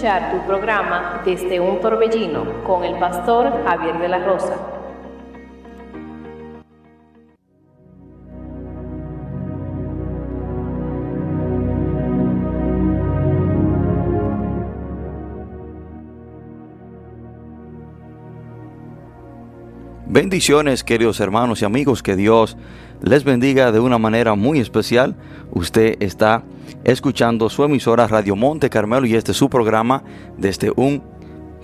tu programa desde un torbellino con el pastor Javier de la Rosa. Bendiciones, queridos hermanos y amigos, que Dios les bendiga de una manera muy especial. Usted está escuchando su emisora Radio Monte Carmelo y este es su programa desde un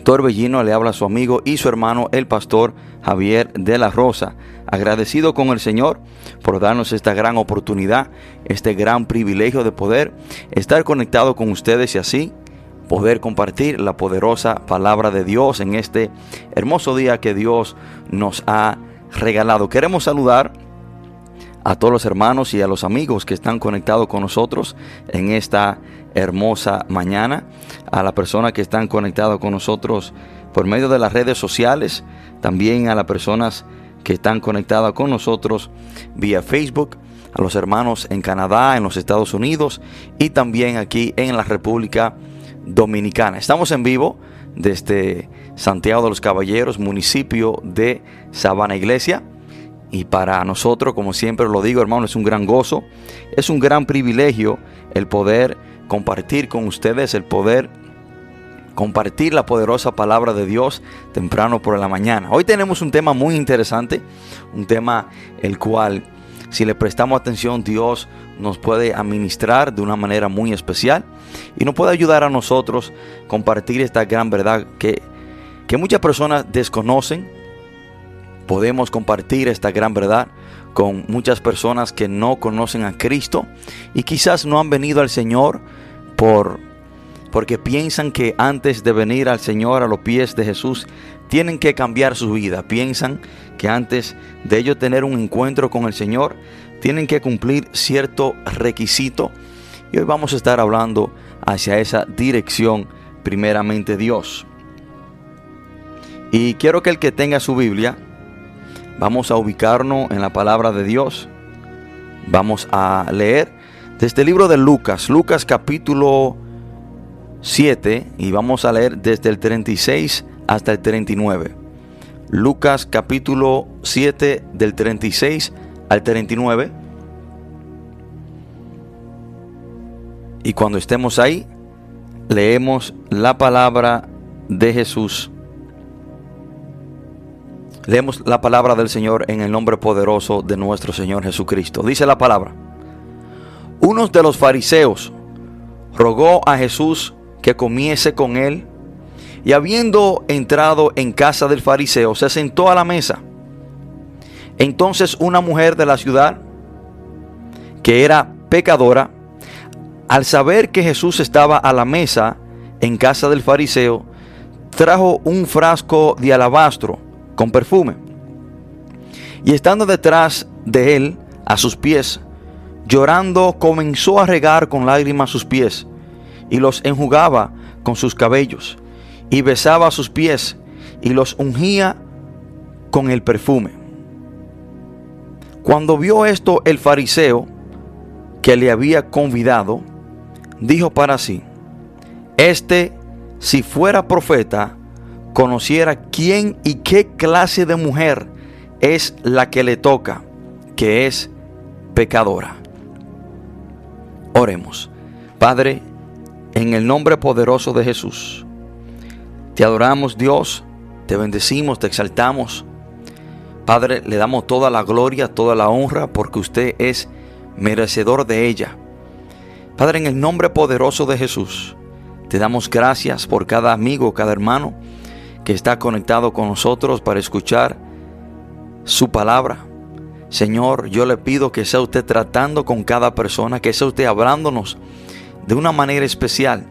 torbellino. Le habla su amigo y su hermano, el pastor Javier de la Rosa. Agradecido con el Señor por darnos esta gran oportunidad, este gran privilegio de poder estar conectado con ustedes y así poder compartir la poderosa palabra de Dios en este hermoso día que Dios nos ha regalado. Queremos saludar a todos los hermanos y a los amigos que están conectados con nosotros en esta hermosa mañana, a las personas que están conectadas con nosotros por medio de las redes sociales, también a las personas que están conectadas con nosotros vía Facebook, a los hermanos en Canadá, en los Estados Unidos y también aquí en la República Dominicana. Estamos en vivo desde Santiago de los Caballeros, municipio de Sabana Iglesia. Y para nosotros, como siempre lo digo, hermano, es un gran gozo, es un gran privilegio el poder compartir con ustedes, el poder compartir la poderosa palabra de Dios temprano por la mañana. Hoy tenemos un tema muy interesante, un tema el cual si le prestamos atención, Dios nos puede administrar de una manera muy especial y nos puede ayudar a nosotros compartir esta gran verdad que, que muchas personas desconocen. Podemos compartir esta gran verdad con muchas personas que no conocen a Cristo y quizás no han venido al Señor por porque piensan que antes de venir al Señor a los pies de Jesús tienen que cambiar su vida. Piensan que antes de ellos tener un encuentro con el Señor tienen que cumplir cierto requisito. Y hoy vamos a estar hablando hacia esa dirección, primeramente Dios. Y quiero que el que tenga su Biblia, vamos a ubicarnos en la palabra de Dios. Vamos a leer desde el libro de Lucas, Lucas capítulo 7, y vamos a leer desde el 36 hasta el 39. Lucas capítulo 7 del 36 al 39. Y cuando estemos ahí, leemos la palabra de Jesús. Leemos la palabra del Señor en el nombre poderoso de nuestro Señor Jesucristo. Dice la palabra. Unos de los fariseos rogó a Jesús que comiese con él y habiendo entrado en casa del fariseo, se sentó a la mesa. Entonces una mujer de la ciudad, que era pecadora, al saber que Jesús estaba a la mesa en casa del fariseo, trajo un frasco de alabastro con perfume. Y estando detrás de él, a sus pies, llorando, comenzó a regar con lágrimas sus pies y los enjugaba con sus cabellos y besaba sus pies y los ungía con el perfume. Cuando vio esto el fariseo que le había convidado, dijo para sí, este, si fuera profeta, conociera quién y qué clase de mujer es la que le toca, que es pecadora. Oremos. Padre, en el nombre poderoso de Jesús, te adoramos Dios, te bendecimos, te exaltamos. Padre, le damos toda la gloria, toda la honra, porque usted es merecedor de ella. Padre, en el nombre poderoso de Jesús, te damos gracias por cada amigo, cada hermano que está conectado con nosotros para escuchar su palabra. Señor, yo le pido que sea usted tratando con cada persona, que sea usted hablándonos de una manera especial.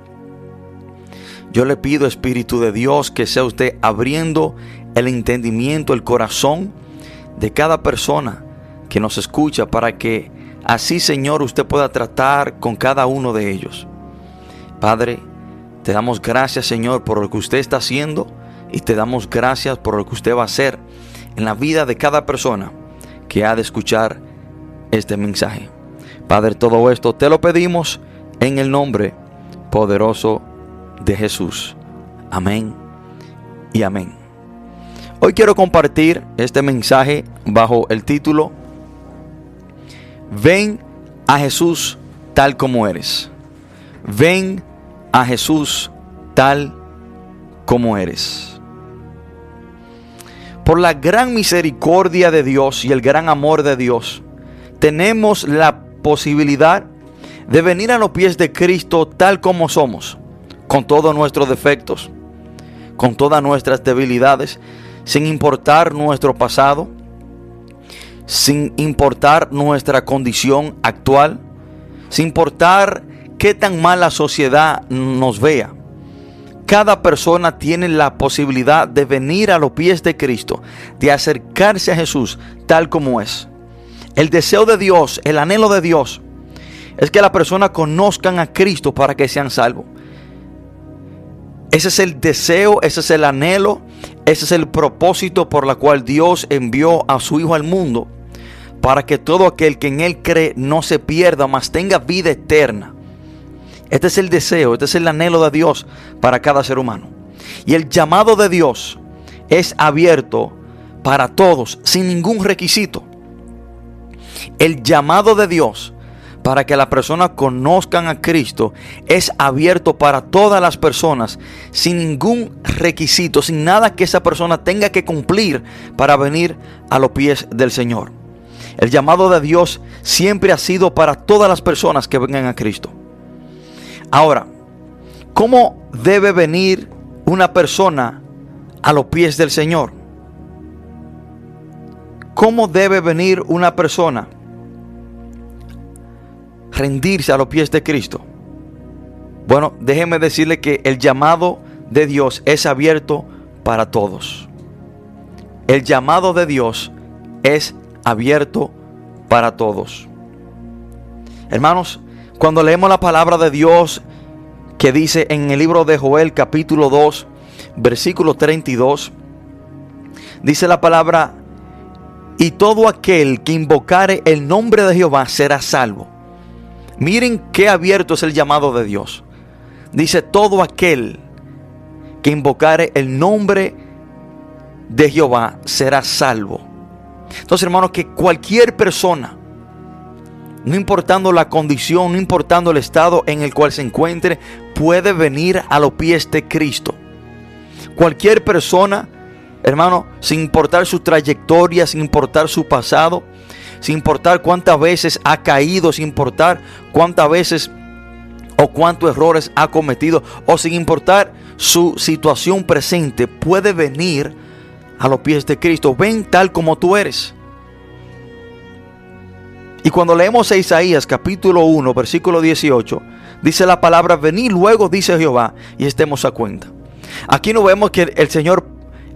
Yo le pido, Espíritu de Dios, que sea usted abriendo el entendimiento, el corazón de cada persona que nos escucha para que así, Señor, usted pueda tratar con cada uno de ellos. Padre, te damos gracias, Señor, por lo que usted está haciendo y te damos gracias por lo que usted va a hacer en la vida de cada persona que ha de escuchar este mensaje. Padre, todo esto te lo pedimos en el nombre poderoso de Jesús. Amén y amén. Hoy quiero compartir este mensaje bajo el título Ven a Jesús tal como eres. Ven a Jesús tal como eres. Por la gran misericordia de Dios y el gran amor de Dios, tenemos la posibilidad de venir a los pies de Cristo tal como somos, con todos nuestros defectos, con todas nuestras debilidades, sin importar nuestro pasado, sin importar nuestra condición actual, sin importar qué tan mal la sociedad nos vea. Cada persona tiene la posibilidad de venir a los pies de Cristo, de acercarse a Jesús tal como es. El deseo de Dios, el anhelo de Dios, es que la persona conozcan a Cristo para que sean salvos. Ese es el deseo, ese es el anhelo, ese es el propósito por la cual Dios envió a su Hijo al mundo, para que todo aquel que en Él cree no se pierda, mas tenga vida eterna. Este es el deseo, este es el anhelo de Dios para cada ser humano. Y el llamado de Dios es abierto para todos, sin ningún requisito. El llamado de Dios para que las personas conozcan a Cristo es abierto para todas las personas, sin ningún requisito, sin nada que esa persona tenga que cumplir para venir a los pies del Señor. El llamado de Dios siempre ha sido para todas las personas que vengan a Cristo. Ahora, ¿cómo debe venir una persona a los pies del Señor? ¿Cómo debe venir una persona? Rendirse a los pies de Cristo. Bueno, déjeme decirle que el llamado de Dios es abierto para todos. El llamado de Dios es abierto para todos. Hermanos, cuando leemos la palabra de Dios que dice en el libro de Joel capítulo 2, versículo 32, dice la palabra, y todo aquel que invocare el nombre de Jehová será salvo. Miren qué abierto es el llamado de Dios. Dice todo aquel que invocare el nombre de Jehová será salvo. Entonces, hermanos, que cualquier persona no importando la condición, no importando el estado en el cual se encuentre, puede venir a los pies de Cristo. Cualquier persona, hermano, sin importar su trayectoria, sin importar su pasado, sin importar cuántas veces ha caído, sin importar cuántas veces o cuántos errores ha cometido, o sin importar su situación presente, puede venir a los pies de Cristo. Ven tal como tú eres. Y cuando leemos a Isaías capítulo 1, versículo 18, dice la palabra, venid luego, dice Jehová, y estemos a cuenta. Aquí no vemos que el Señor,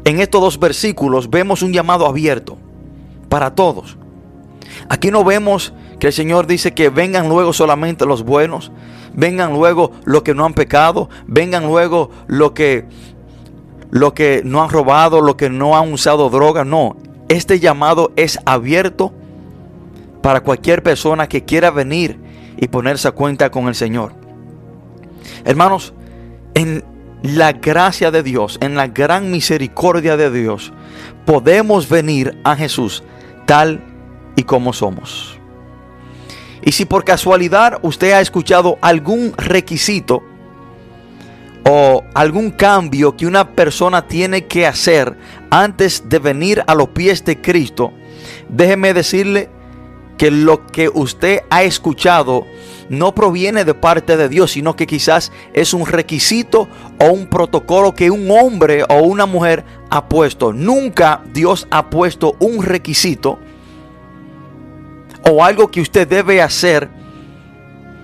en estos dos versículos, vemos un llamado abierto para todos. Aquí no vemos que el Señor dice que vengan luego solamente los buenos, vengan luego los que no han pecado, vengan luego los que, lo que no han robado, los que no han usado droga. No, este llamado es abierto para cualquier persona que quiera venir y ponerse a cuenta con el Señor. Hermanos, en la gracia de Dios, en la gran misericordia de Dios, podemos venir a Jesús tal y como somos. Y si por casualidad usted ha escuchado algún requisito o algún cambio que una persona tiene que hacer antes de venir a los pies de Cristo, déjeme decirle que lo que usted ha escuchado no proviene de parte de Dios, sino que quizás es un requisito o un protocolo que un hombre o una mujer ha puesto. Nunca Dios ha puesto un requisito o algo que usted debe hacer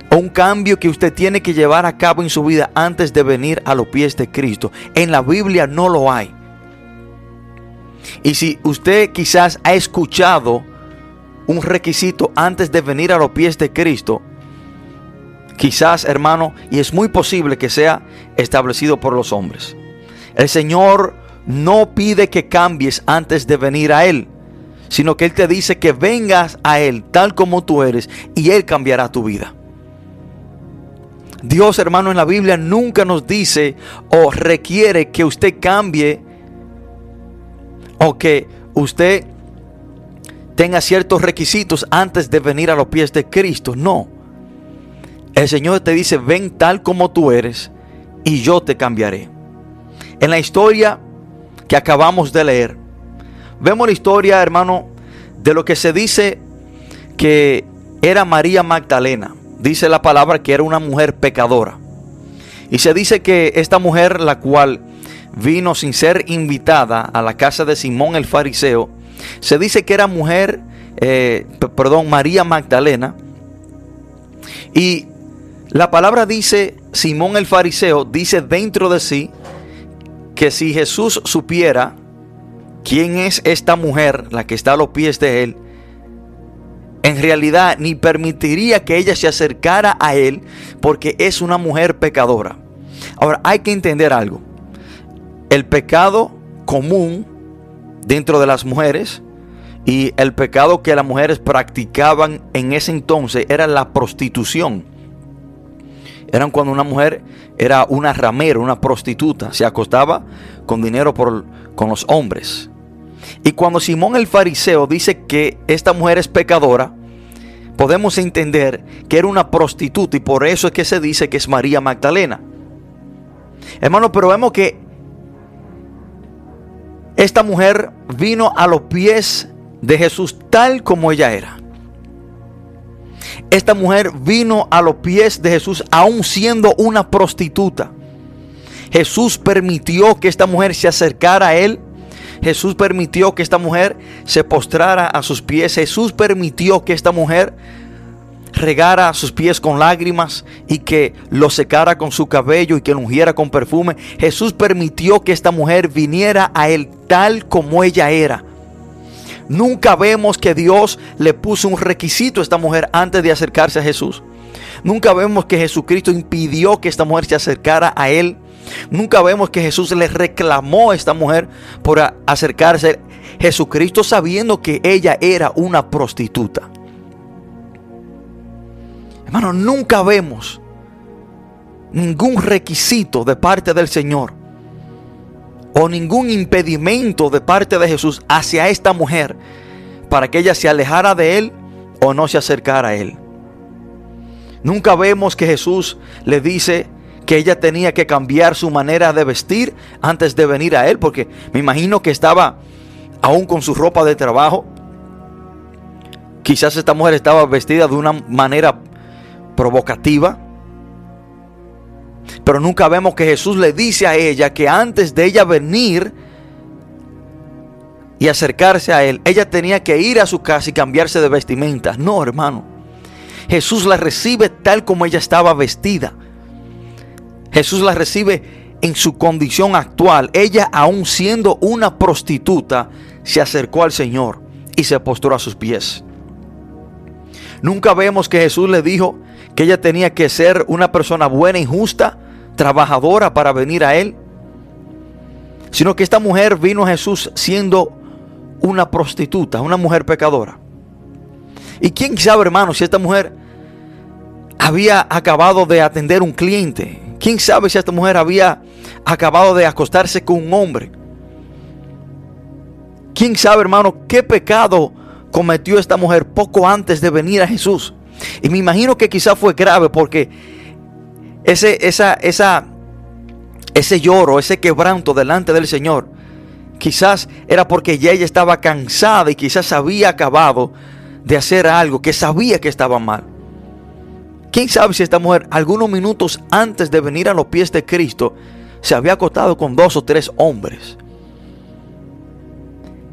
o un cambio que usted tiene que llevar a cabo en su vida antes de venir a los pies de Cristo. En la Biblia no lo hay. Y si usted quizás ha escuchado un requisito antes de venir a los pies de Cristo, quizás hermano, y es muy posible que sea establecido por los hombres. El Señor no pide que cambies antes de venir a Él, sino que Él te dice que vengas a Él tal como tú eres y Él cambiará tu vida. Dios hermano en la Biblia nunca nos dice o requiere que usted cambie o que usted tenga ciertos requisitos antes de venir a los pies de Cristo. No. El Señor te dice, ven tal como tú eres y yo te cambiaré. En la historia que acabamos de leer, vemos la historia, hermano, de lo que se dice que era María Magdalena. Dice la palabra que era una mujer pecadora. Y se dice que esta mujer, la cual vino sin ser invitada a la casa de Simón el fariseo, se dice que era mujer, eh, perdón, María Magdalena. Y la palabra dice, Simón el fariseo dice dentro de sí que si Jesús supiera quién es esta mujer, la que está a los pies de él, en realidad ni permitiría que ella se acercara a él porque es una mujer pecadora. Ahora, hay que entender algo. El pecado común dentro de las mujeres y el pecado que las mujeres practicaban en ese entonces era la prostitución. Eran cuando una mujer era una ramera, una prostituta, se acostaba con dinero por, con los hombres. Y cuando Simón el fariseo dice que esta mujer es pecadora, podemos entender que era una prostituta y por eso es que se dice que es María Magdalena. Hermano, pero vemos que esta mujer vino a los pies de Jesús tal como ella era. Esta mujer vino a los pies de Jesús aún siendo una prostituta. Jesús permitió que esta mujer se acercara a él. Jesús permitió que esta mujer se postrara a sus pies. Jesús permitió que esta mujer regara sus pies con lágrimas y que lo secara con su cabello y que lo ungiera con perfume. Jesús permitió que esta mujer viniera a él tal como ella era. Nunca vemos que Dios le puso un requisito a esta mujer antes de acercarse a Jesús. Nunca vemos que Jesucristo impidió que esta mujer se acercara a Él. Nunca vemos que Jesús le reclamó a esta mujer por acercarse. Jesucristo sabiendo que ella era una prostituta. Hermano, nunca vemos ningún requisito de parte del Señor o ningún impedimento de parte de Jesús hacia esta mujer para que ella se alejara de él o no se acercara a él. Nunca vemos que Jesús le dice que ella tenía que cambiar su manera de vestir antes de venir a él, porque me imagino que estaba aún con su ropa de trabajo. Quizás esta mujer estaba vestida de una manera provocativa. Pero nunca vemos que Jesús le dice a ella que antes de ella venir y acercarse a él, ella tenía que ir a su casa y cambiarse de vestimenta. No, hermano. Jesús la recibe tal como ella estaba vestida. Jesús la recibe en su condición actual. Ella, aún siendo una prostituta, se acercó al Señor y se postró a sus pies. Nunca vemos que Jesús le dijo, que ella tenía que ser una persona buena y justa, trabajadora para venir a Él, sino que esta mujer vino a Jesús siendo una prostituta, una mujer pecadora. Y quién sabe, hermano, si esta mujer había acabado de atender un cliente ¿Quién sabe si esta mujer había acabado de acostarse con un hombre? ¿Quién sabe, hermano, qué pecado cometió esta mujer poco antes de venir a Jesús? Y me imagino que quizás fue grave porque ese, esa, esa, ese lloro, ese quebranto delante del Señor, quizás era porque ya ella estaba cansada y quizás había acabado de hacer algo que sabía que estaba mal. ¿Quién sabe si esta mujer, algunos minutos antes de venir a los pies de Cristo, se había acostado con dos o tres hombres?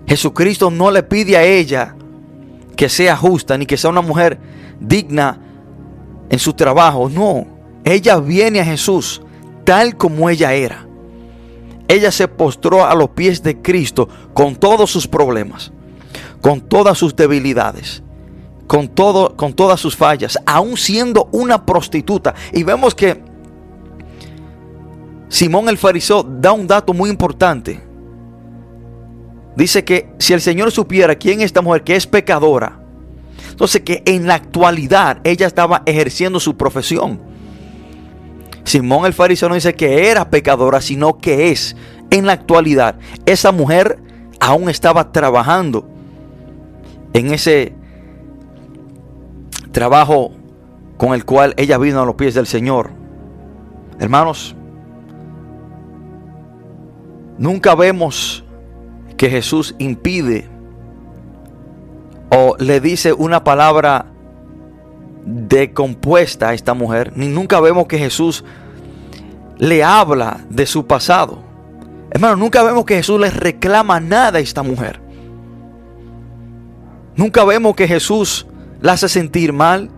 Jesucristo no le pide a ella que sea justa ni que sea una mujer digna en su trabajo. No, ella viene a Jesús tal como ella era. Ella se postró a los pies de Cristo con todos sus problemas, con todas sus debilidades, con, todo, con todas sus fallas, aún siendo una prostituta. Y vemos que Simón el fariseo da un dato muy importante. Dice que si el Señor supiera quién es esta mujer que es pecadora, entonces que en la actualidad ella estaba ejerciendo su profesión. Simón el fariseo no dice que era pecadora, sino que es en la actualidad. Esa mujer aún estaba trabajando en ese trabajo con el cual ella vino a los pies del Señor. Hermanos, nunca vemos que Jesús impide o le dice una palabra decompuesta a esta mujer, ni nunca vemos que Jesús le habla de su pasado. Hermano, nunca vemos que Jesús le reclama nada a esta mujer. Nunca vemos que Jesús la hace sentir mal.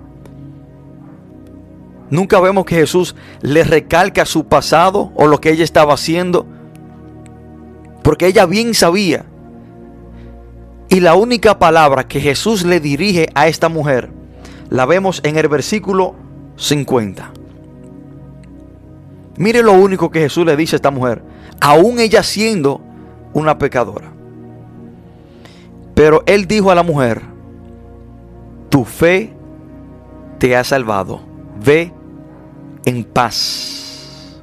Nunca vemos que Jesús le recalca su pasado o lo que ella estaba haciendo. Porque ella bien sabía. Y la única palabra que Jesús le dirige a esta mujer la vemos en el versículo 50. Mire lo único que Jesús le dice a esta mujer, aún ella siendo una pecadora. Pero él dijo a la mujer, tu fe te ha salvado, ve en paz.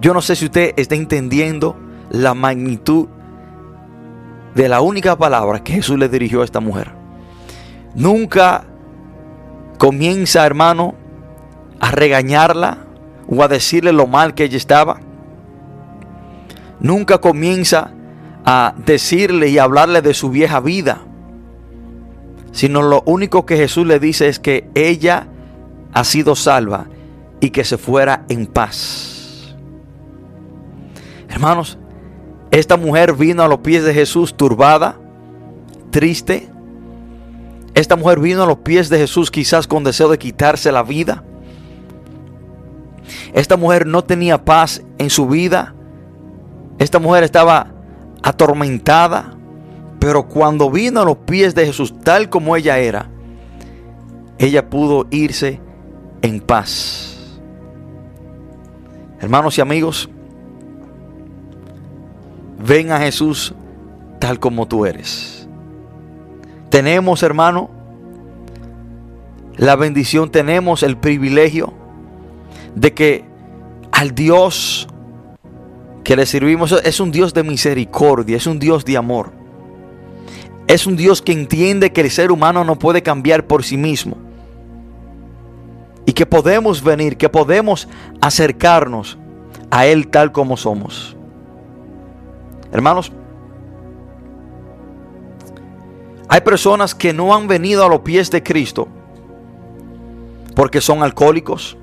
Yo no sé si usted está entendiendo la magnitud de la única palabra que Jesús le dirigió a esta mujer. Nunca comienza, hermano, a regañarla o a decirle lo mal que ella estaba. Nunca comienza a decirle y hablarle de su vieja vida. Sino lo único que Jesús le dice es que ella ha sido salva y que se fuera en paz. Hermanos, esta mujer vino a los pies de Jesús turbada, triste. Esta mujer vino a los pies de Jesús quizás con deseo de quitarse la vida. Esta mujer no tenía paz en su vida. Esta mujer estaba atormentada. Pero cuando vino a los pies de Jesús tal como ella era, ella pudo irse en paz. Hermanos y amigos, ven a Jesús tal como tú eres. Tenemos, hermano, la bendición, tenemos el privilegio de que al Dios que le servimos es un Dios de misericordia, es un Dios de amor. Es un Dios que entiende que el ser humano no puede cambiar por sí mismo. Y que podemos venir, que podemos acercarnos a Él tal como somos. Hermanos, hay personas que no han venido a los pies de Cristo porque son alcohólicos.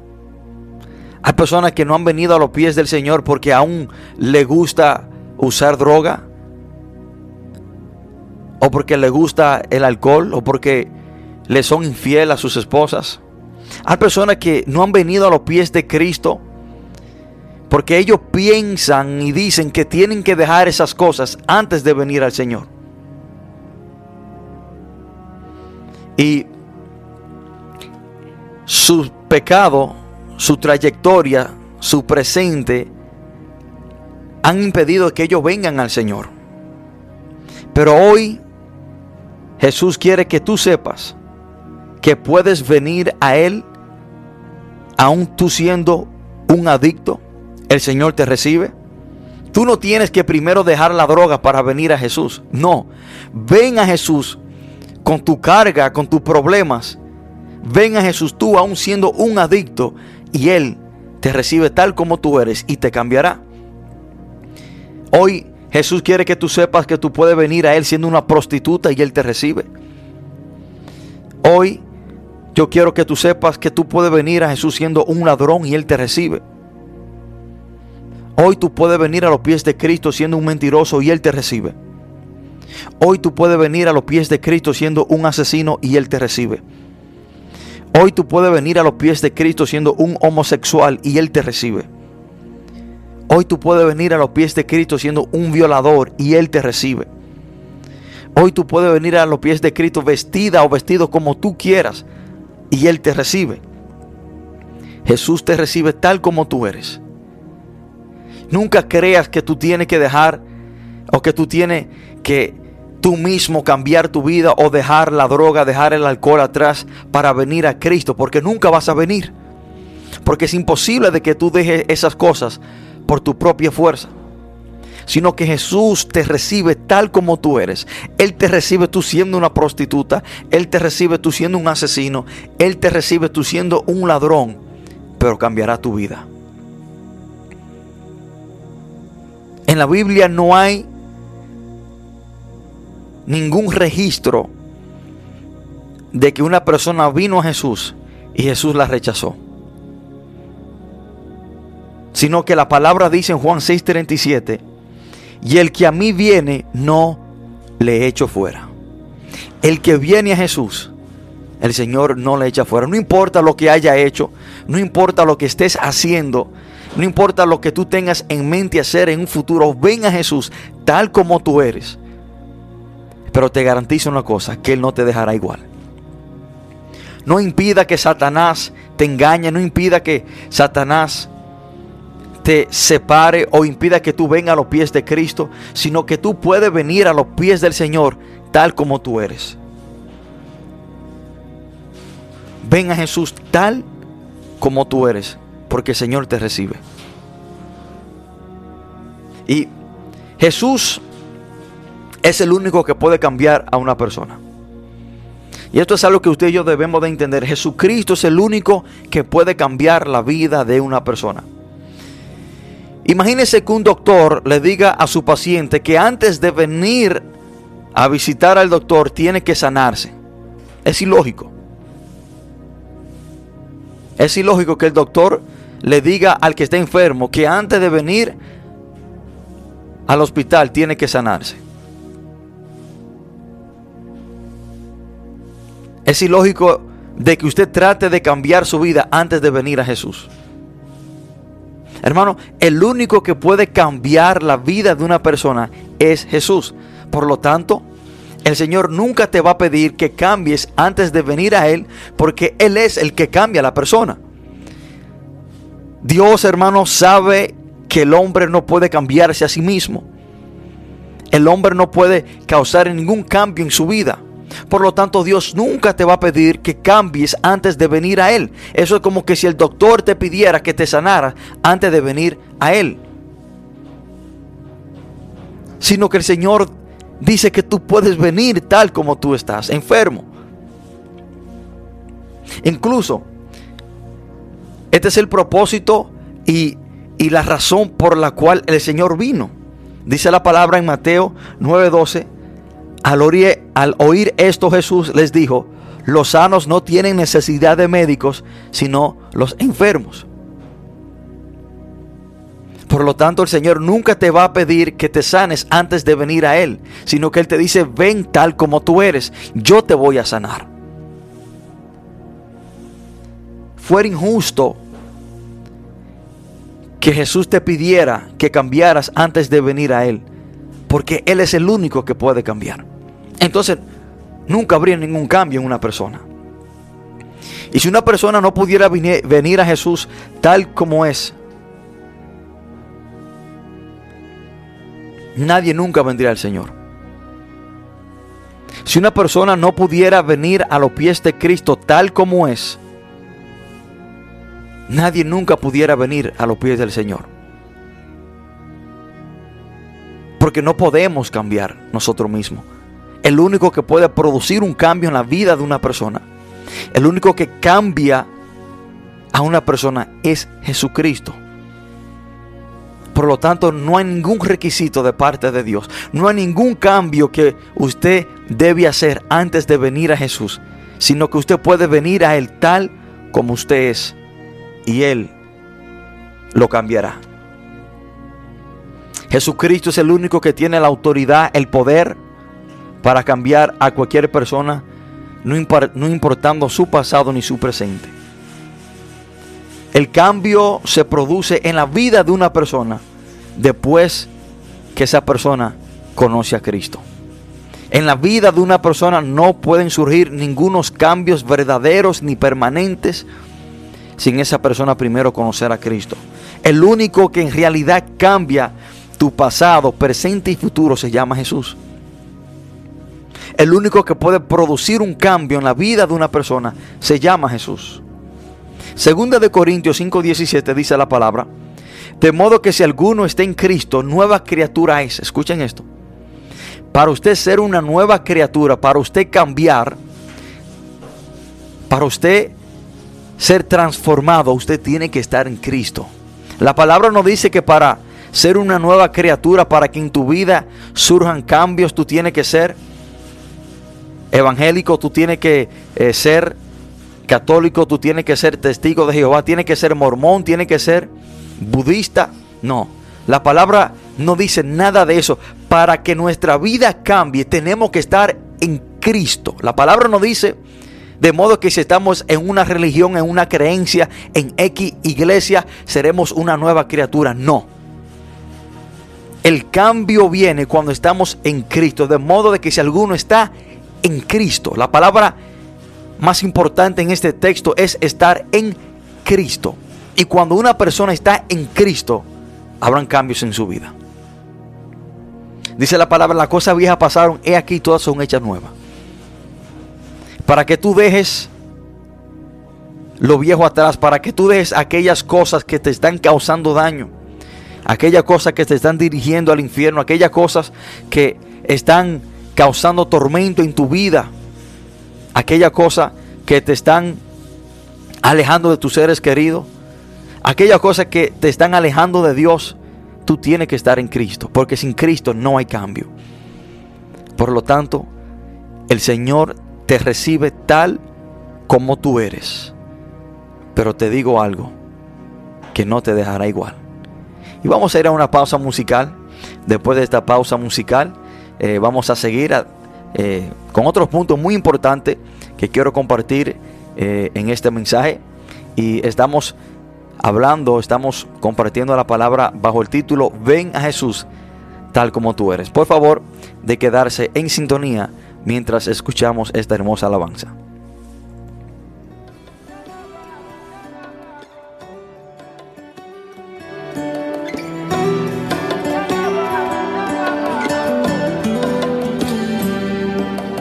Hay personas que no han venido a los pies del Señor porque aún le gusta usar droga. O porque le gusta el alcohol. O porque le son infiel a sus esposas. Hay personas que no han venido a los pies de Cristo porque ellos piensan y dicen que tienen que dejar esas cosas antes de venir al Señor. Y su pecado, su trayectoria, su presente, han impedido que ellos vengan al Señor. Pero hoy Jesús quiere que tú sepas que puedes venir a Él aún tú siendo un adicto, el Señor te recibe. Tú no tienes que primero dejar la droga para venir a Jesús. No, ven a Jesús con tu carga, con tus problemas. Ven a Jesús tú aún siendo un adicto y Él te recibe tal como tú eres y te cambiará. Hoy Jesús quiere que tú sepas que tú puedes venir a Él siendo una prostituta y Él te recibe. Hoy yo quiero que tú sepas que tú puedes venir a Jesús siendo un ladrón y Él te recibe. Hoy tú puedes venir a los pies de Cristo siendo un mentiroso y Él te recibe. Hoy tú puedes venir a los pies de Cristo siendo un asesino y Él te recibe. Hoy tú puedes venir a los pies de Cristo siendo un homosexual y Él te recibe. Hoy tú puedes venir a los pies de Cristo siendo un violador y Él te recibe. Hoy tú puedes venir a los pies de Cristo vestida o vestido como tú quieras y Él te recibe. Jesús te recibe tal como tú eres. Nunca creas que tú tienes que dejar o que tú tienes que tú mismo cambiar tu vida o dejar la droga, dejar el alcohol atrás para venir a Cristo, porque nunca vas a venir. Porque es imposible de que tú dejes esas cosas por tu propia fuerza. Sino que Jesús te recibe tal como tú eres. Él te recibe tú siendo una prostituta. Él te recibe tú siendo un asesino. Él te recibe tú siendo un ladrón. Pero cambiará tu vida. En la Biblia no hay ningún registro de que una persona vino a Jesús y Jesús la rechazó. Sino que la palabra dice en Juan 6:37, y el que a mí viene no le echo fuera. El que viene a Jesús, el Señor no le echa fuera. No importa lo que haya hecho, no importa lo que estés haciendo, no importa lo que tú tengas en mente hacer en un futuro, ven a Jesús tal como tú eres. Pero te garantizo una cosa, que Él no te dejará igual. No impida que Satanás te engañe, no impida que Satanás te separe o impida que tú vengas a los pies de Cristo, sino que tú puedes venir a los pies del Señor tal como tú eres. Ven a Jesús tal como tú eres porque el Señor te recibe. Y Jesús es el único que puede cambiar a una persona. Y esto es algo que usted y yo debemos de entender. Jesucristo es el único que puede cambiar la vida de una persona. Imagínese que un doctor le diga a su paciente que antes de venir a visitar al doctor tiene que sanarse. Es ilógico. Es ilógico que el doctor le diga al que está enfermo que antes de venir al hospital tiene que sanarse. Es ilógico de que usted trate de cambiar su vida antes de venir a Jesús. Hermano, el único que puede cambiar la vida de una persona es Jesús. Por lo tanto, el Señor nunca te va a pedir que cambies antes de venir a Él, porque Él es el que cambia a la persona. Dios, hermano, sabe que el hombre no puede cambiarse a sí mismo. El hombre no puede causar ningún cambio en su vida. Por lo tanto, Dios nunca te va a pedir que cambies antes de venir a Él. Eso es como que si el doctor te pidiera que te sanara antes de venir a Él. Sino que el Señor dice que tú puedes venir tal como tú estás, enfermo. Incluso este es el propósito y, la razón por la cual el Señor vino. Dice la palabra en Mateo 9:12. Al oír, al oír esto Jesús les dijo, los sanos no tienen necesidad de médicos, sino los enfermos. Por lo tanto, el Señor nunca te va a pedir que te sanes antes de venir a Él, sino que Él te dice, ven tal como tú eres, yo te voy a sanar. Fuera injusto que Jesús te pidiera que cambiaras antes de venir a Él, porque Él es el único que puede cambiar. Entonces, nunca habría ningún cambio en una persona. Y si una persona no pudiera venir a Jesús tal como es, nadie nunca vendría al Señor. Si una persona no pudiera venir a los pies de Cristo tal como es, nadie nunca pudiera venir a los pies del Señor. Porque no podemos cambiar nosotros mismos. El único que puede producir un cambio en la vida de una persona, el único que cambia a una persona es Jesucristo. Por lo tanto, no hay ningún requisito de parte de Dios. No hay ningún cambio que usted debe hacer antes de venir a Jesús. Sino que usted puede venir a Él tal como usted es. Y Él lo cambiará. Jesucristo es el único que tiene la autoridad, el poder para cambiar a cualquier persona, no, importando su pasado ni su presente. El cambio se produce en la vida de una persona después que esa persona conoce a Cristo. En la vida de una persona no pueden surgir ningunos cambios verdaderos ni permanentes sin esa persona primero conocer a Cristo. El único que en realidad cambia tu pasado, presente y futuro se llama Jesús. El único que puede producir un cambio en la vida de una persona se llama Jesús. Segunda de Corintios 5:17 dice la palabra, de modo que si alguno está en Cristo, nueva criatura es. Escuchen esto. Para usted ser una nueva criatura, para usted cambiar, para usted ser transformado, usted tiene que estar en Cristo. La palabra nos dice que para ser una nueva criatura, para que en tu vida surjan cambios, tú tienes que ser evangélico, tú tienes que eh, ser católico, tú tienes que ser testigo de Jehová, tienes que ser mormón, tienes que ser budista. No, la palabra no dice nada de eso. Para que nuestra vida cambie, tenemos que estar en Cristo. La palabra no dice de modo que si estamos en una religión, en una creencia, en X iglesia, seremos una nueva criatura. No. El cambio viene cuando estamos en Cristo. De modo de que si alguno está en Cristo, la palabra más importante en este texto es estar en Cristo. Y cuando una persona está en Cristo, habrán cambios en su vida. Dice la palabra, las cosas viejas pasaron, he aquí todas son hechas nuevas. Para que tú dejes lo viejo atrás, para que tú dejes aquellas cosas que te están causando daño, aquellas cosas que te están dirigiendo al infierno, aquellas cosas que están causando tormento en tu vida, aquella cosa que te están alejando de tus seres queridos, aquella cosa que te están alejando de Dios, tú tienes que estar en Cristo, porque sin Cristo no hay cambio. Por lo tanto, el Señor te recibe tal como tú eres. Pero te digo algo, que no te dejará igual. Y vamos a ir a una pausa musical. Después de esta pausa musical, eh, vamos a seguir eh, con otros puntos muy importantes que quiero compartir eh, en este mensaje. Y estamos hablando, estamos compartiendo la palabra bajo el título Ven a Jesús tal como tú eres. Por favor, de quedarse en sintonía mientras escuchamos esta hermosa alabanza.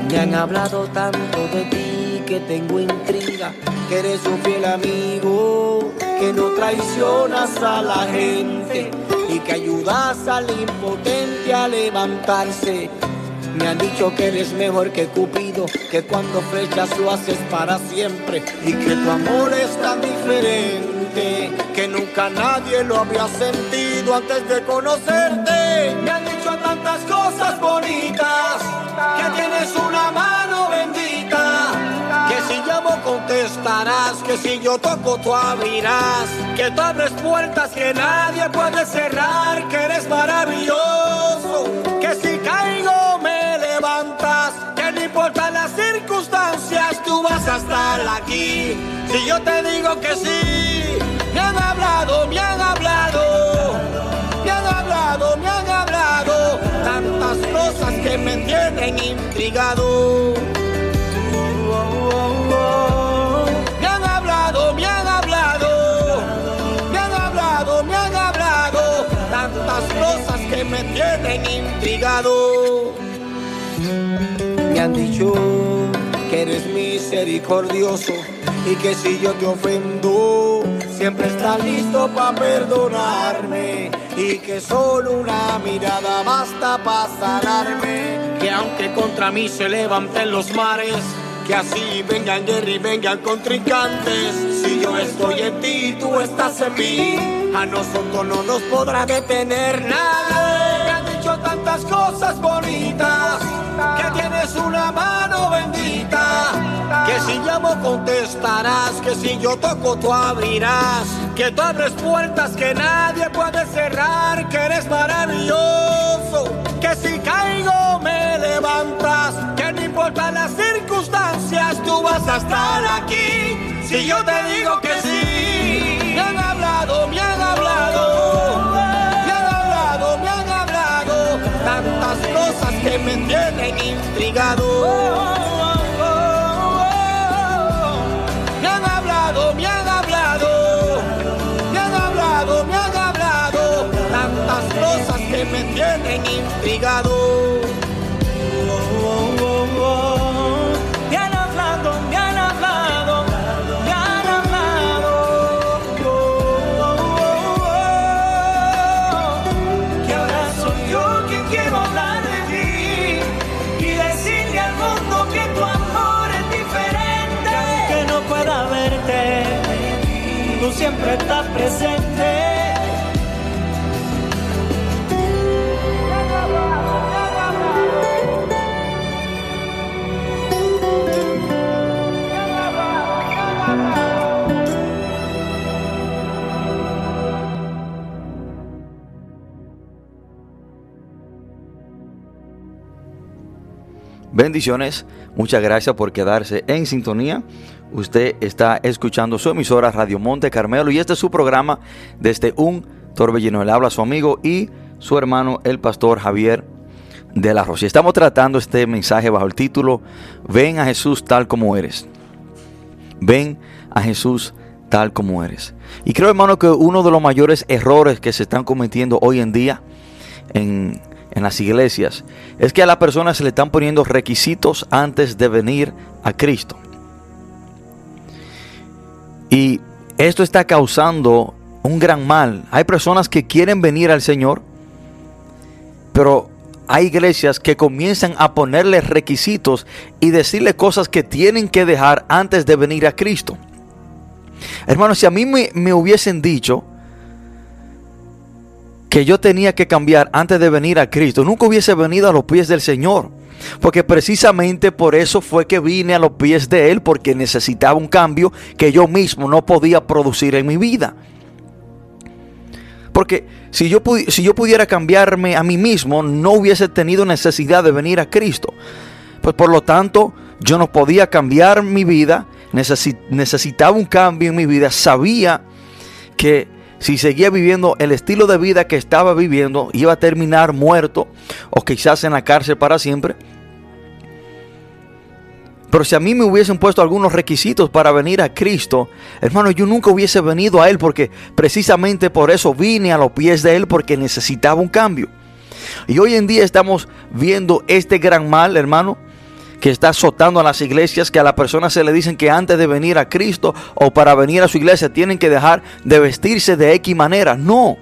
Me han hablado tanto de ti que tengo intriga, que eres un fiel amigo, que no traicionas a la gente y que ayudas al impotente a levantarse. Me han dicho que eres mejor que Cupido, que cuando flechas lo haces para siempre y que tu amor es tan diferente que nunca nadie lo había sentido antes de conocerte. Me han dicho tantas cosas bonitas que tienes una mano bendita. Que si llamo contestarás, que si yo toco tú abrirás, que tú abres puertas que nadie puede cerrar, que eres maravilloso, Si yo te digo que sí, me han hablado, me han hablado, me han hablado, me han hablado, tantas cosas que me tienen intrigado. Me han hablado, me han hablado, me han hablado, me han hablado, tantas cosas que me tienen intrigado. Me han dicho misericordioso y que si yo te ofendo, siempre está listo para perdonarme y que solo una mirada basta para sanarme. Que aunque contra mí se levanten los mares, que así vengan guerra y vengan contrincantes. Si yo estoy en ti, tú estás en mí, a nosotros no nos podrá detener nada. Me han dicho tantas cosas bonitas, que tienes una mano bendita. Que si llamo contestarás, que si yo toco tú abrirás, que tú abres puertas que nadie puede cerrar, que eres maravilloso, que si caigo me levantas, que no importa las circunstancias, tú vas a estar aquí. Si yo te digo que sí, me han hablado, me han hablado, me han hablado, me han hablado, tantas cosas que me tienen intrigado. Estás presente. Bendiciones, muchas gracias por quedarse en sintonía. Usted está escuchando su emisora Radio Monte Carmelo y este es su programa desde un torbellino. Le habla su amigo y su hermano, el pastor Javier de la Rosa. Estamos tratando este mensaje bajo el título Ven a Jesús tal como eres. Ven a Jesús tal como eres. Y creo, hermano, que uno de los mayores errores que se están cometiendo hoy en día en, en las iglesias es que a la persona se le están poniendo requisitos antes de venir a Cristo. Y esto está causando un gran mal. Hay personas que quieren venir al Señor, pero hay iglesias que comienzan a ponerle requisitos y decirle cosas que tienen que dejar antes de venir a Cristo. Hermanos, si a mí me, me hubiesen dicho que yo tenía que cambiar antes de venir a Cristo, nunca hubiese venido a los pies del Señor. Porque precisamente por eso fue que vine a los pies de Él, porque necesitaba un cambio que yo mismo no podía producir en mi vida. Porque si yo, si yo pudiera cambiarme a mí mismo, no hubiese tenido necesidad de venir a Cristo. Pues por lo tanto, yo no podía cambiar mi vida, necesitaba un cambio en mi vida, sabía que si seguía viviendo el estilo de vida que estaba viviendo, iba a terminar muerto o quizás en la cárcel para siempre. Pero si a mí me hubiesen puesto algunos requisitos para venir a Cristo, hermano, yo nunca hubiese venido a Él porque precisamente por eso vine a los pies de Él porque necesitaba un cambio. Y hoy en día estamos viendo este gran mal, hermano, que está azotando a las iglesias, que a la persona se le dicen que antes de venir a Cristo o para venir a su iglesia tienen que dejar de vestirse de X manera. No.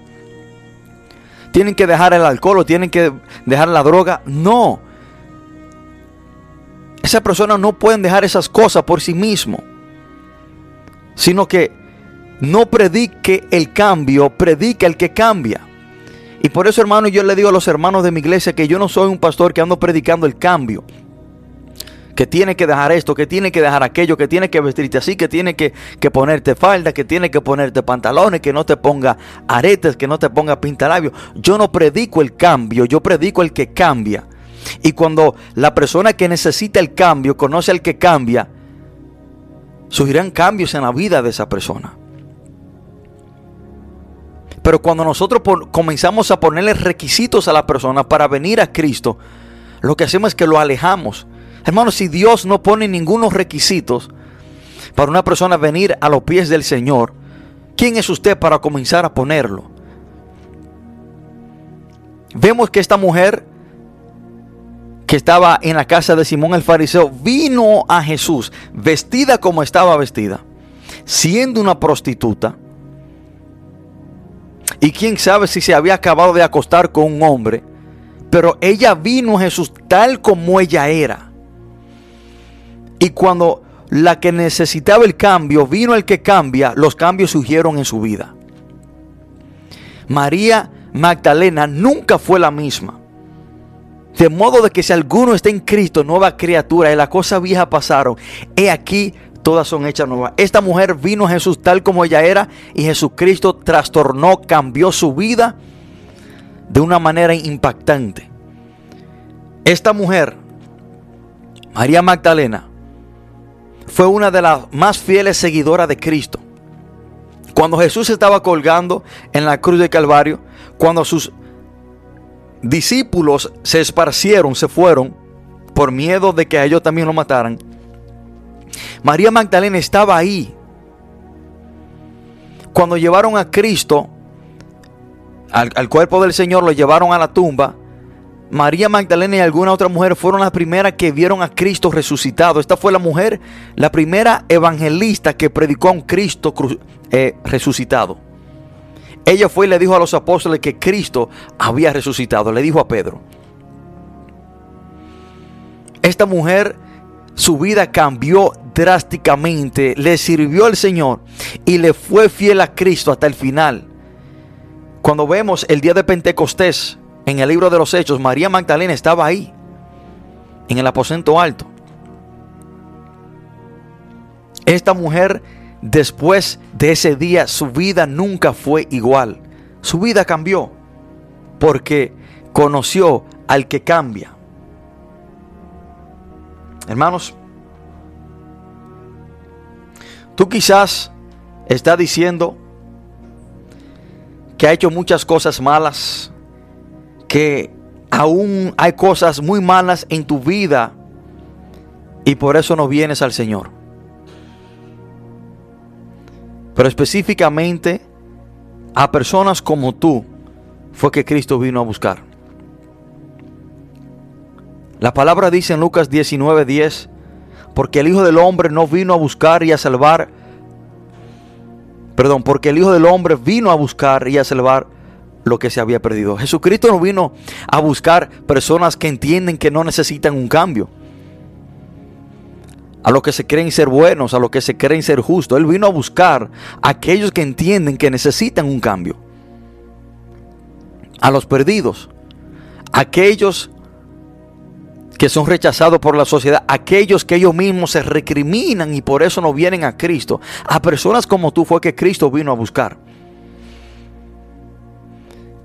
Tienen que dejar el alcohol o tienen que dejar la droga. No. Esas personas no pueden dejar esas cosas por sí mismo. Sino que no predique el cambio, predica el que cambia. Y por eso, hermano, yo le digo a los hermanos de mi iglesia que yo no soy un pastor que ando predicando el cambio que tiene que dejar esto, que tiene que dejar aquello, que tiene que vestirte así, que tiene que, que, ponerte falda, que tiene que ponerte pantalones, que no te ponga aretes, que no te ponga pintalabios. Yo no predico el cambio, yo predico el que cambia. Y cuando la persona que necesita el cambio conoce al que cambia, surgirán cambios en la vida de esa persona. Pero cuando nosotros comenzamos a ponerle requisitos a la persona para venir a Cristo, lo que hacemos es que lo alejamos. Hermanos, si Dios no pone ningunos requisitos para una persona venir a los pies del Señor, ¿quién es usted para comenzar a ponerlo? Vemos que esta mujer que estaba en la casa de Simón el fariseo vino a Jesús vestida como estaba vestida, siendo una prostituta, Y quién sabe si se había acabado de acostar con un hombre. Pero ella vino a Jesús tal como ella era. Y cuando la que necesitaba el cambio vino el que cambia, los cambios surgieron en su vida. María Magdalena nunca fue la misma. De modo de que si alguno está en Cristo, nueva criatura, y las cosas viejas pasaron, he aquí todas son hechas nuevas. Esta mujer vino a Jesús tal como ella era y Jesucristo trastornó, cambió su vida de una manera impactante. Esta mujer, María Magdalena, fue una de las más fieles seguidoras de Cristo. Cuando Jesús estaba colgando en la cruz de Calvario, cuando sus discípulos se esparcieron, se fueron, por miedo de que a ellos también lo mataran, María Magdalena estaba ahí. Cuando llevaron a Cristo al, al, cuerpo del Señor, lo llevaron a la tumba. María Magdalena y alguna otra mujer fueron las primeras que vieron a Cristo resucitado. Esta fue la mujer, la primera evangelista que predicó a un Cristo eh, resucitado. Ella fue y le dijo a los apóstoles que Cristo había resucitado. Le dijo a Pedro. Esta mujer, su vida cambió drásticamente. Le sirvió al Señor y le fue fiel a Cristo hasta el final. Cuando vemos el día de Pentecostés en el libro de los Hechos, María Magdalena estaba ahí, en el aposento alto. Esta mujer Después de ese día su vida nunca fue igual. Su vida cambió porque conoció al que cambia. Hermanos, tú quizás estás diciendo que ha hecho muchas cosas malas, que aún hay cosas muy malas en tu vida y por eso no vienes al Señor. Pero específicamente a personas como tú fue que Cristo vino a buscar. La palabra dice en Lucas 19:10, porque el Hijo del Hombre no vino a buscar y a salvar, perdón, porque el Hijo del Hombre vino a buscar y a salvar lo que se había perdido. Jesucristo no vino a buscar personas que entienden que no necesitan un cambio a los que se creen ser buenos, a los que se creen ser justos. Él vino a buscar a aquellos que entienden que necesitan un cambio. A los perdidos, aquellos que son rechazados por la sociedad, aquellos que ellos mismos se recriminan y por eso no vienen a Cristo. A personas como tú fue que Cristo vino a buscar.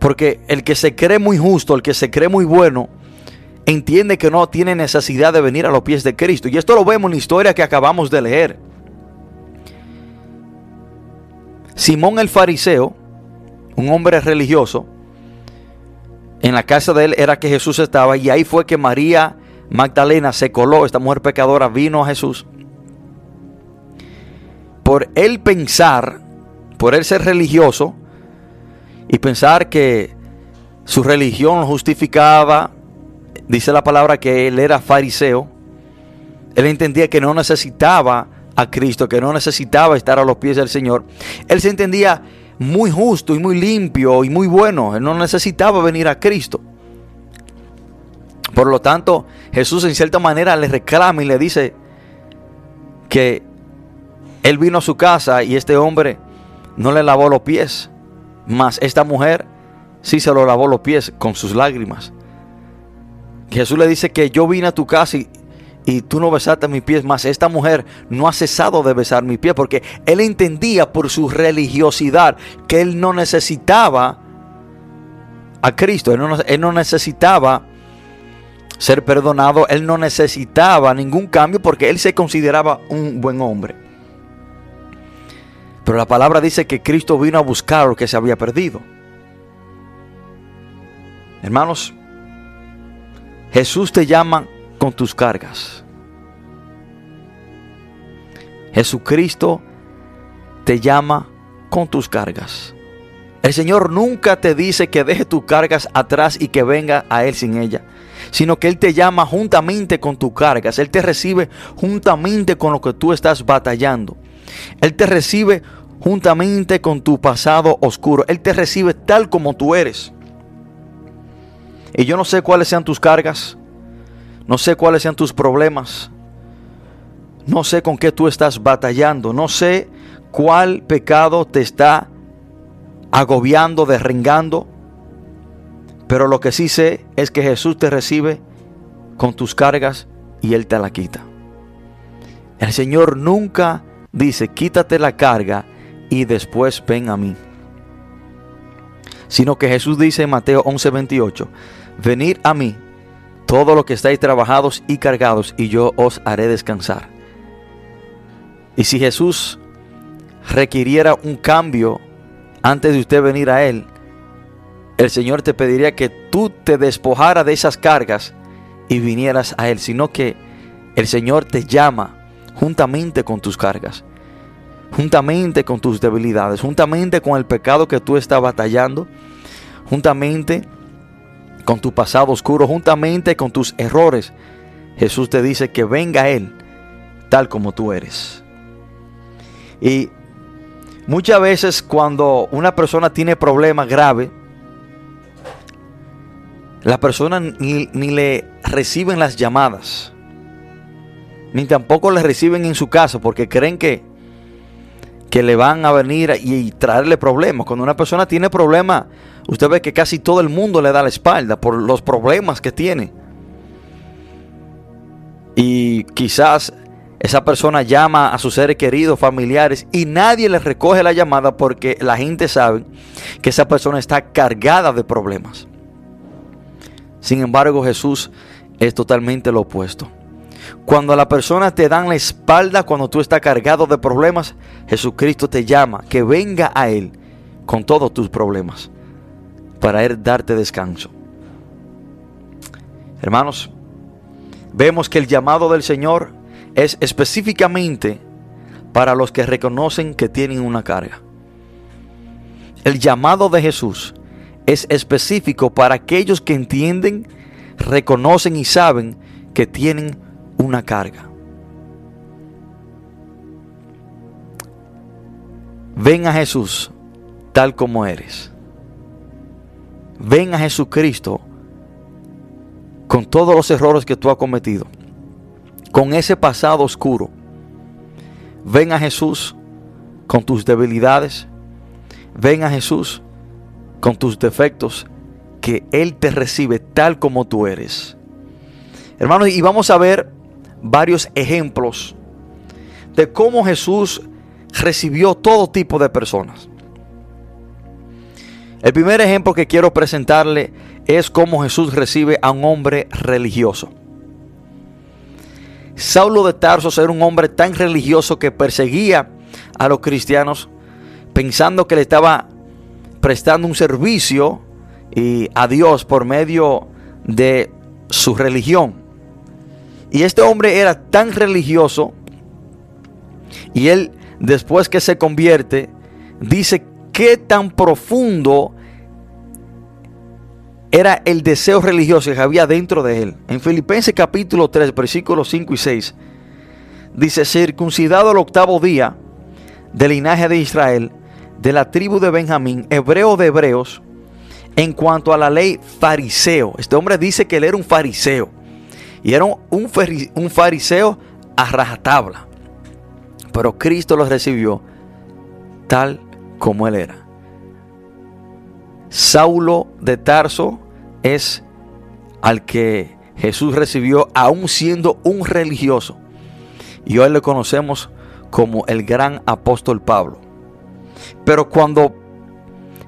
Porque el que se cree muy justo, el que se cree muy bueno, entiende que no tiene necesidad de venir a los pies de Cristo. Y esto lo vemos en la historia que acabamos de leer. Simón el fariseo, un hombre religioso, en la casa de él era que Jesús estaba y ahí fue que María Magdalena se coló, esta mujer pecadora vino a Jesús. Por él pensar, por él ser religioso y pensar que su religión lo justificaba, dice la palabra que él era fariseo. Él entendía que no necesitaba a Cristo, que no necesitaba estar a los pies del Señor. Él se entendía muy justo y muy limpio y muy bueno. Él no necesitaba venir a Cristo. Por lo tanto, Jesús en cierta manera le reclama y le dice que él vino a su casa y este hombre no le lavó los pies, mas esta mujer sí se lo lavó los pies con sus lágrimas. Jesús le dice que yo vine a tu casa y, tú no besaste mis pies, más esta mujer no ha cesado de besar mis pies, porque él entendía por su religiosidad que él no necesitaba a Cristo, él no necesitaba ser perdonado, él no necesitaba ningún cambio porque él se consideraba un buen hombre. Pero la palabra dice que Cristo vino a buscar lo que se había perdido. Hermanos, Jesús te llama con tus cargas. Jesucristo te llama con tus cargas. El Señor nunca te dice que deje tus cargas atrás y que venga a Él sin ella, sino que Él te llama juntamente con tus cargas. Él te recibe juntamente con lo que tú estás batallando. Él te recibe juntamente con tu pasado oscuro. Él te recibe tal como tú eres. Y yo no sé cuáles sean tus cargas, no sé cuáles sean tus problemas, no sé con qué tú estás batallando, no sé cuál pecado te está agobiando, derringando, pero lo que sí sé es que Jesús te recibe con tus cargas y Él te la quita. El Señor nunca dice, quítate la carga y después ven a mí. Sino que Jesús dice en Mateo 11:28, venid a mí, todo lo que estáis trabajados y cargados, y yo os haré descansar. Y si Jesús requiriera un cambio antes de usted venir a Él, el Señor te pediría que tú te despojara de esas cargas y vinieras a Él, sino que el Señor te llama juntamente con tus cargas, juntamente con tus debilidades, juntamente con el pecado que tú estás batallando, juntamente con tu pasado oscuro, juntamente con tus errores. Jesús te dice que venga Él tal como tú eres. Y muchas veces cuando una persona tiene problemas graves, la persona ni, ni, le reciben las llamadas, ni tampoco le reciben en su casa porque creen que, que le van a venir y, traerle problemas. Cuando una persona tiene problemas, usted ve que casi todo el mundo le da la espalda por los problemas que tiene. Y quizás esa persona llama a sus seres queridos, familiares, y nadie le recoge la llamada porque la gente sabe que esa persona está cargada de problemas. Sin embargo, Jesús es totalmente lo opuesto. Cuando a la persona te dan la espalda, cuando tú estás cargado de problemas, Jesucristo te llama que venga a Él con todos tus problemas para Él darte descanso. Hermanos, vemos que el llamado del Señor es específicamente para los que reconocen que tienen una carga. El llamado de Jesús es específico para aquellos que entienden, reconocen y saben que tienen una carga. Ven a Jesús tal como eres. Ven a Jesucristo con todos los errores que tú has cometido, con ese pasado oscuro. Ven a Jesús con tus debilidades. Ven a Jesús con tus defectos, que Él te recibe tal como tú eres. Hermanos, y vamos a ver varios ejemplos de cómo Jesús recibió todo tipo de personas. El primer ejemplo que quiero presentarle es cómo Jesús recibe a un hombre religioso. Saulo de Tarsos era un hombre tan religioso que perseguía a los cristianos pensando que le estaba prestando un servicio y a Dios por medio de su religión. Y este hombre era tan religioso y él después que se convierte dice qué tan profundo era el deseo religioso que había dentro de él. En Filipenses capítulo 3, versículos 5 y 6, dice, circuncidado el octavo día del linaje de Israel, de la tribu de Benjamín, hebreo de hebreos, en cuanto a la ley fariseo. Este hombre dice que él era un fariseo. Y era un, fariseo a rajatabla. Pero Cristo lo recibió tal como él era. Saulo de Tarso es al que Jesús recibió aún siendo un religioso. Y hoy le conocemos como el gran apóstol Pablo. Pero cuando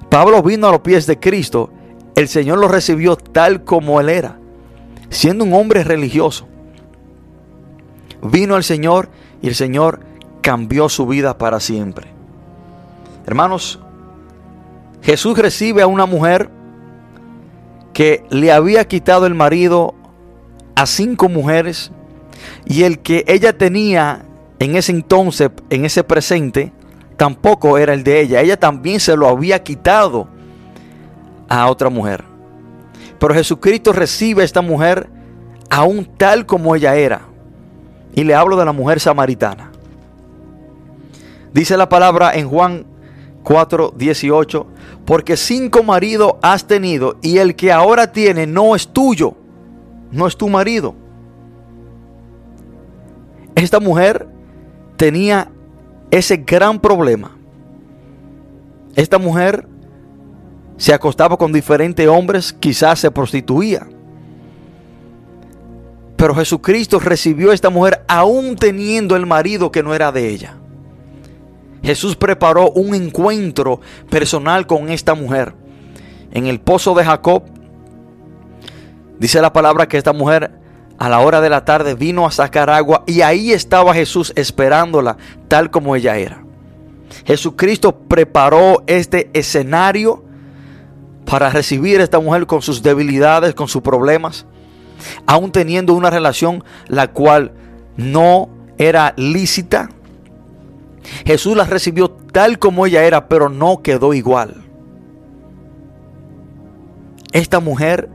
Pablo vino a los pies de Cristo, el Señor lo recibió tal como él era, siendo un hombre religioso. Vino el Señor y el Señor cambió su vida para siempre. Hermanos, Jesús recibe a una mujer que le había quitado el marido a cinco mujeres y el que ella tenía en ese entonces, en ese presente, tampoco era el de ella. Ella también se lo había quitado a otra mujer. Pero Jesucristo recibe a esta mujer aún tal como ella era. Y le hablo de la mujer samaritana. Dice la palabra en Juan 4, 18, porque cinco maridos has tenido y el que ahora tiene no es tuyo, no es tu marido. Esta mujer tenía ese gran problema. Esta mujer se acostaba con diferentes hombres, quizás se prostituía. Pero Jesucristo recibió a esta mujer aún teniendo el marido que no era de ella. Jesús preparó un encuentro personal con esta mujer. En el pozo de Jacob, dice la palabra que esta mujer a la hora de la tarde vino a sacar agua y ahí estaba Jesús esperándola tal como ella era. Jesucristo preparó este escenario para recibir a esta mujer con sus debilidades, con sus problemas, aún teniendo una relación la cual no era lícita. Jesús la recibió tal como ella era, pero no quedó igual. Esta mujer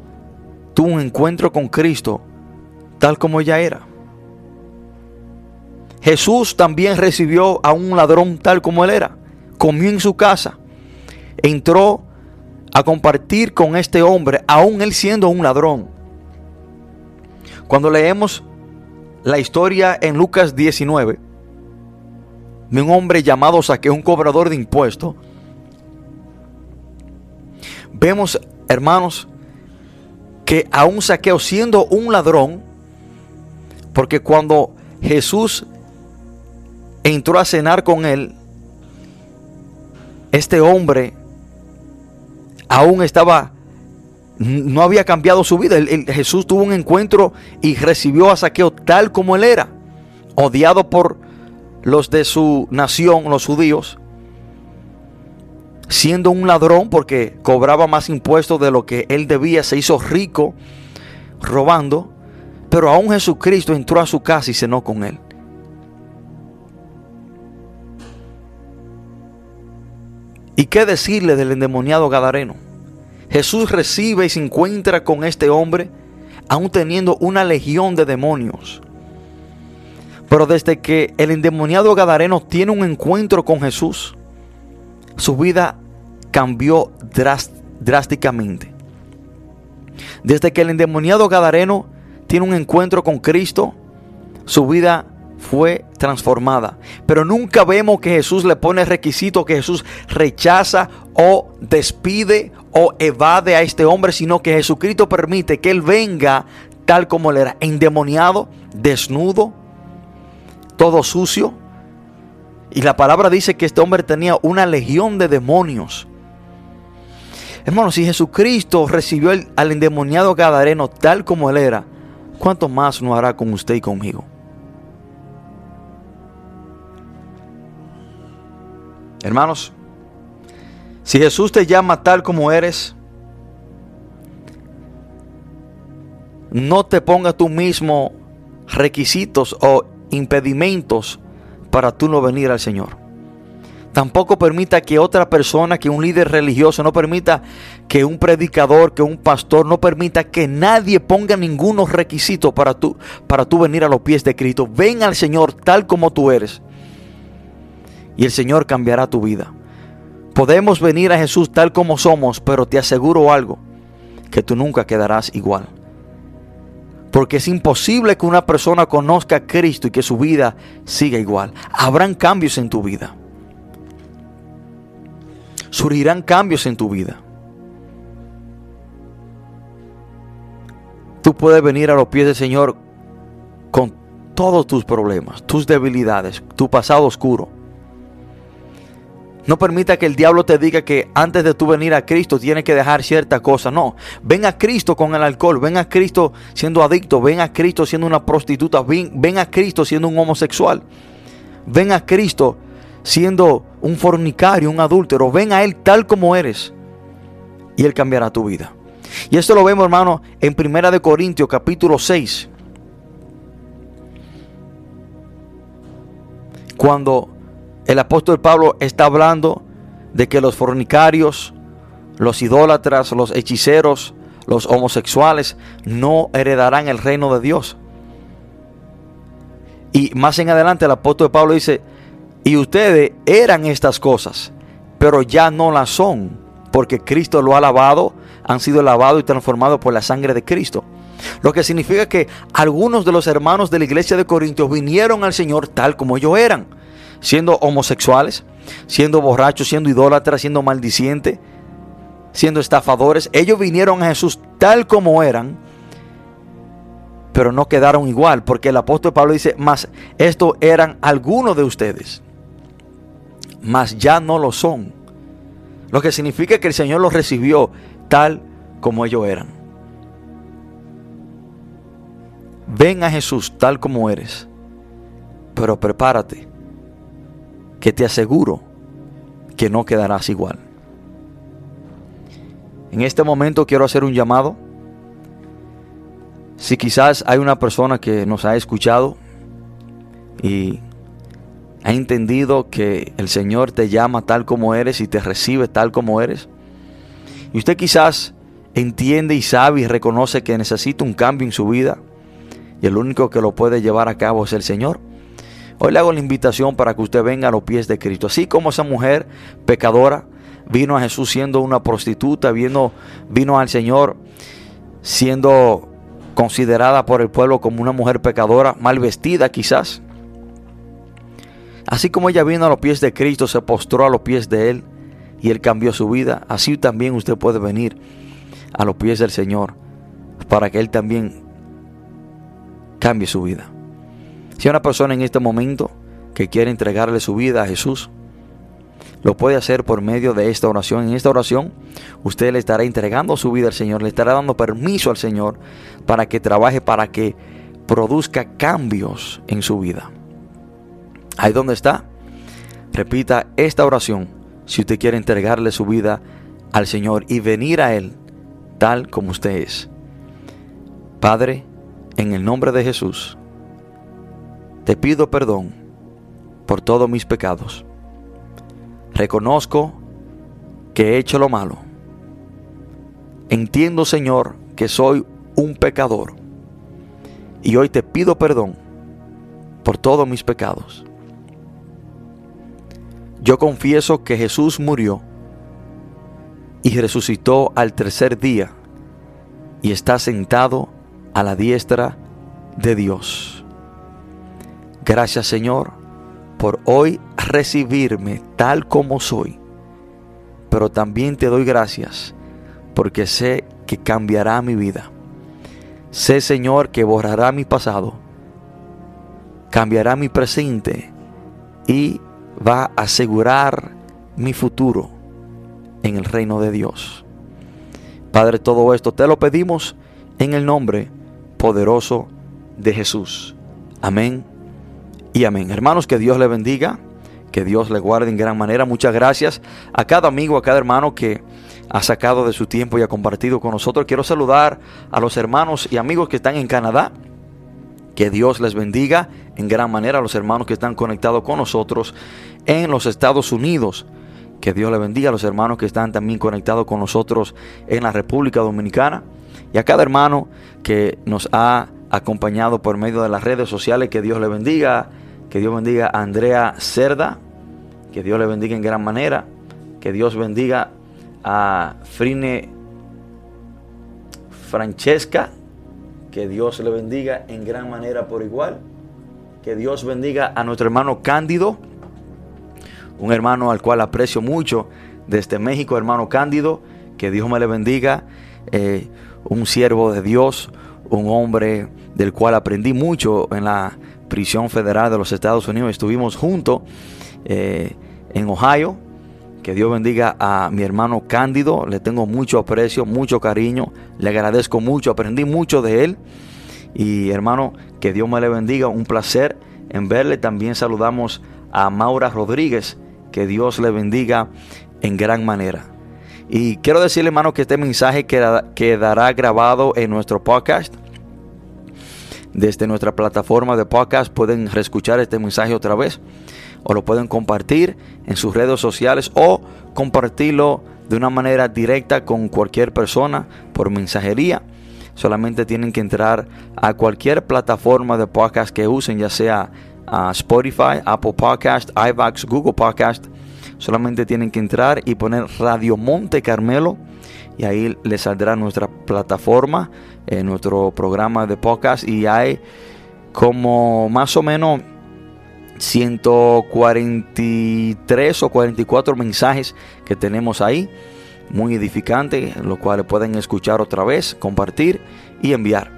tuvo un encuentro con Cristo tal como ella era. Jesús también recibió a un ladrón tal como él era. Comió en su casa. Entró a compartir con este hombre, aún él siendo un ladrón. Cuando leemos la historia en Lucas 19, de un hombre llamado Saqueo, un cobrador de impuestos, vemos, hermanos, que aún Saqueo siendo un ladrón, porque cuando Jesús entró a cenar con él, este hombre aún estaba, no había cambiado su vida. Jesús tuvo un encuentro y recibió a Saqueo tal como él era, odiado por los de su nación, los judíos, siendo un ladrón porque cobraba más impuestos de lo que él debía, se hizo rico robando. Pero aún Jesucristo entró a su casa y cenó con él. ¿Y qué decirle del endemoniado Gadareno? Jesús recibe y se encuentra con este hombre, aún teniendo una legión de demonios. Pero desde que el endemoniado Gadareno tiene un encuentro con Jesús, su vida cambió drásticamente. Desde que el endemoniado Gadareno tiene un encuentro con Cristo, su vida fue transformada. Pero nunca vemos que Jesús le pone requisito, que Jesús rechaza o despide o evade a este hombre, sino que Jesucristo permite que él venga tal como él era, endemoniado, desnudo, todo sucio. Y la palabra dice que este hombre tenía una legión de demonios. Hermano, si Jesucristo recibió al endemoniado Gadareno tal como él era, ¿cuánto más no hará con usted y conmigo? Hermanos, si Jesús te llama tal como eres, no te pongas tú mismo requisitos o impedimentos para tú no venir al Señor. Tampoco permita que otra persona, que un líder religioso, no permita que un predicador, que un pastor, no permita que nadie ponga ningunos requisitos para tú, para tú venir a los pies de Cristo. Ven al Señor tal como tú eres. Y el Señor cambiará tu vida. Podemos venir a Jesús tal como somos, pero te aseguro algo, que tú nunca quedarás igual. Porque es imposible que una persona conozca a Cristo y que su vida siga igual. Habrán cambios en tu vida surgirán cambios en tu vida. Tú puedes venir a los pies del Señor con todos tus problemas, tus debilidades, tu pasado oscuro. No permita que el diablo te diga que antes de tú venir a Cristo tienes que dejar cierta cosa. No, ven a Cristo con el alcohol, ven a Cristo siendo adicto, ven a Cristo siendo una prostituta, ven, ven a Cristo siendo un homosexual. Ven a Cristo siendo un fornicario, un adúltero. Ven a Él tal como eres y Él cambiará tu vida. Y esto lo vemos, hermano, en Primera de Corintios, capítulo 6. Cuando el apóstol Pablo está hablando de que los fornicarios, los idólatras, los hechiceros, los homosexuales no heredarán el reino de Dios. Y más en adelante el apóstol Pablo dice, Y ustedes eran estas cosas, pero ya no las son, porque Cristo lo ha lavado, han sido lavados y transformados por la sangre de Cristo. Lo que significa que algunos de los hermanos de la iglesia de Corintios vinieron al Señor tal como ellos eran, siendo homosexuales, siendo borrachos, siendo idólatras, siendo maldicientes, siendo estafadores. Ellos vinieron a Jesús tal como eran, pero no quedaron igual, porque el apóstol Pablo dice, más estos eran algunos de ustedes, mas ya no lo son. Lo que significa que el Señor los recibió tal como ellos eran. Ven a Jesús tal como eres, pero prepárate, que te aseguro que no quedarás igual. En este momento quiero hacer un llamado. Si quizás hay una persona que nos ha escuchado y ha entendido que el Señor te llama tal como eres y te recibe tal como eres, y usted quizás entiende y sabe y reconoce que necesita un cambio en su vida, y el único que lo puede llevar a cabo es el Señor. Hoy le hago la invitación para que usted venga a los pies de Cristo. Así como esa mujer pecadora vino a Jesús siendo una prostituta, vino, vino al Señor siendo considerada por el pueblo como una mujer pecadora, mal vestida quizás. Así como ella vino a los pies de Cristo, se postró a los pies de Él y Él cambió su vida, así también usted puede venir a los pies del Señor para que Él también cambie su vida. Si hay una persona en este momento que quiere entregarle su vida a Jesús, lo puede hacer por medio de esta oración. En esta oración usted le estará entregando su vida al Señor, le estará dando permiso al Señor para que trabaje, para que produzca cambios en su vida. Ahí donde está, repita esta oración si usted quiere entregarle su vida al Señor y venir a Él tal como usted es. Padre, en el nombre de Jesús, te pido perdón por todos mis pecados Reconozco que he hecho lo malo. Entiendo, Señor, que soy un pecador. Y hoy te pido perdón por todos mis pecados. Yo confieso que Jesús murió y resucitó al tercer día y está sentado a la diestra de Dios. Gracias Señor por hoy recibirme tal como soy. Pero también te doy gracias porque sé que cambiará mi vida. Sé, Señor, que borrará mi pasado, cambiará mi presente y va a asegurar mi futuro en el reino de Dios. Padre, todo esto te lo pedimos en el nombre poderoso de Jesús. Amén y amén. Hermanos, que Dios le bendiga, que Dios le guarde en gran manera. Muchas gracias a cada amigo, a cada hermano que ha sacado de su tiempo y ha compartido con nosotros. Quiero saludar a los hermanos y amigos que están en Canadá. Que Dios les bendiga en gran manera a los hermanos que están conectados con nosotros en los Estados Unidos. Que Dios le bendiga a los hermanos que están también conectados con nosotros en la República Dominicana. Y a cada hermano que nos ha acompañado por medio de las redes sociales. Que Dios le bendiga que Dios bendiga a Andrea Cerda. Que Dios le bendiga en gran manera. Que Dios bendiga a Frine Francesca. Que Dios le bendiga en gran manera por igual. Que Dios bendiga a nuestro hermano Cándido. Un hermano al cual aprecio mucho desde México, hermano Cándido. Que Dios me le bendiga. Eh, un siervo de Dios. Un hombre del cual aprendí mucho en la prisión federal de los Estados Unidos. Estuvimos juntos eh, en Ohio. Que Dios bendiga a mi hermano Cándido. Le tengo mucho aprecio, mucho cariño. Le agradezco mucho. Aprendí mucho de él. Y hermano, que Dios me le bendiga. Un placer en verle. También saludamos a Maura Rodríguez. Que Dios le bendiga en gran manera. Y quiero decirle, hermano, que este mensaje quedará grabado en nuestro podcast desde nuestra plataforma de podcast pueden reescuchar este mensaje otra vez o lo pueden compartir en sus redes sociales o compartirlo de una manera directa con cualquier persona por mensajería. Solamente tienen que entrar a cualquier plataforma de podcast que usen, ya sea a Spotify, Apple Podcast, iVax, Google Podcast. Solamente tienen que entrar y poner Radio Monte Carmelo y ahí les saldrá nuestra plataforma, eh, nuestro programa de podcast y hay como más o menos 143 o 44 mensajes que tenemos ahí, muy edificantes, los cuales pueden escuchar otra vez, compartir y enviar.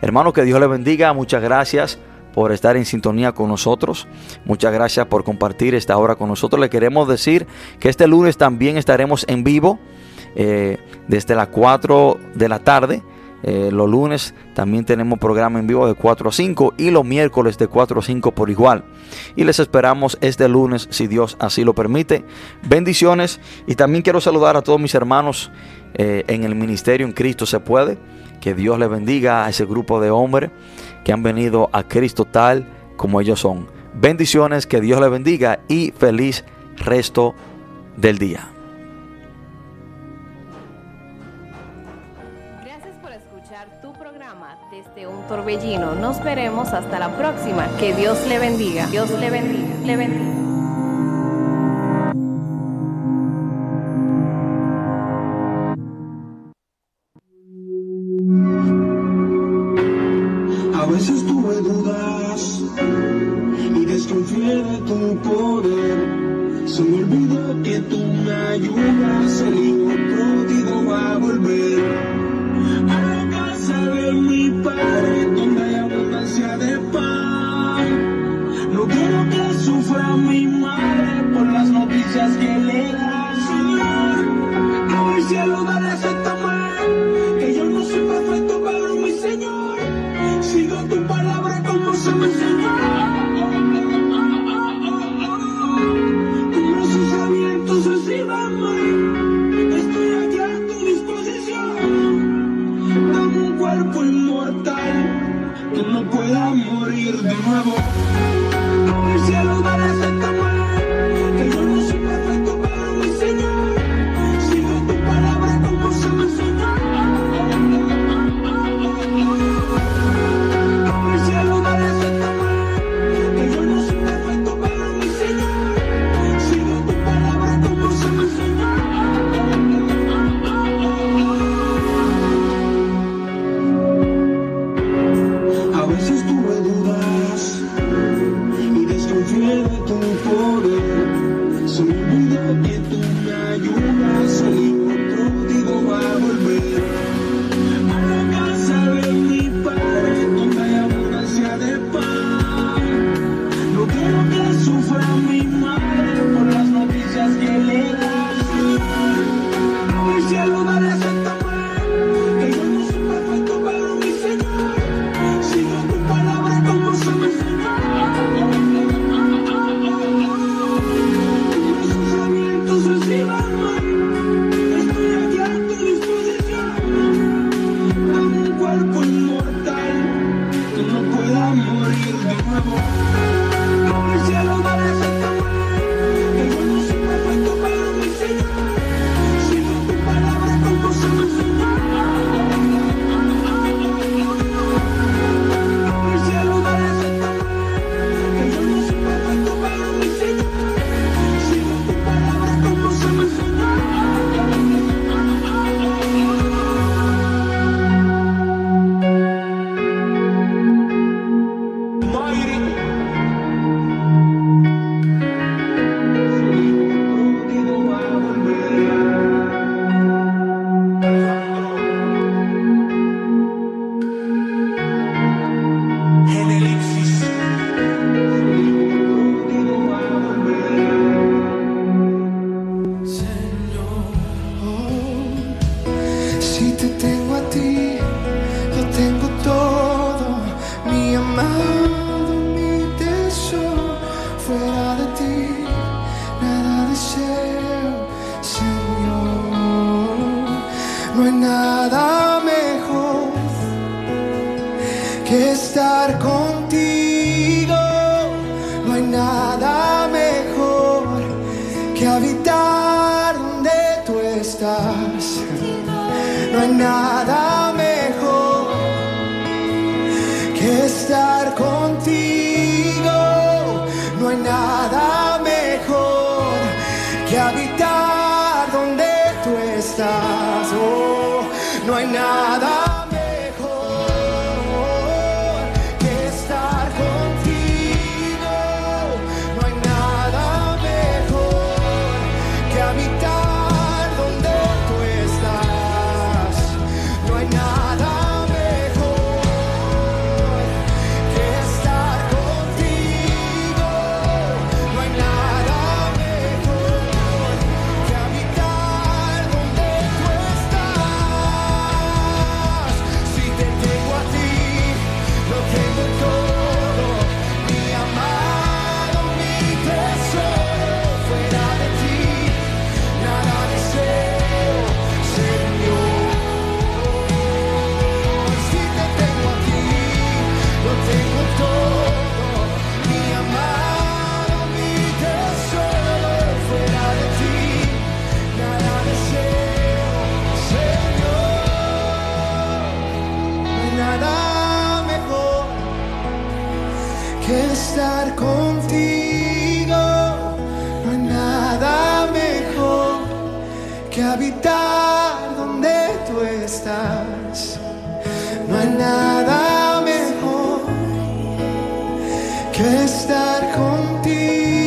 Hermano, que Dios le bendiga, muchas gracias por estar en sintonía con nosotros. Muchas gracias por compartir esta hora con nosotros. Le queremos decir que este lunes también estaremos en vivo eh, desde las 4 de la tarde. Eh, los lunes también tenemos programa en vivo de 4 a 5 y los miércoles de 4 a 5 por igual. Y les esperamos este lunes si Dios así lo permite. Bendiciones y también quiero saludar a todos mis hermanos eh, en el ministerio en Cristo se puede. Que Dios les bendiga a ese grupo de hombres que han venido a Cristo tal como ellos son. Bendiciones, que Dios les bendiga y feliz resto del día. Torbellino. Nos veremos hasta la próxima. Que Dios le bendiga. Dios le bendiga. Le bendiga. A veces tuve dudas y desconfié de tu poder. Se me olvidó que tú me ayudas, el hijo pródigo va a volver noticias que le da, Señor. A mi cielo dale acéptame, que yo no soy perfecto, pero mi Señor. Sigo tu palabra como se me enseñó. Con brazos abiertos, recíbame. Estoy aquí a tu disposición. Dame un cuerpo inmortal que no pueda morir de nuevo. Si te que estar contigo.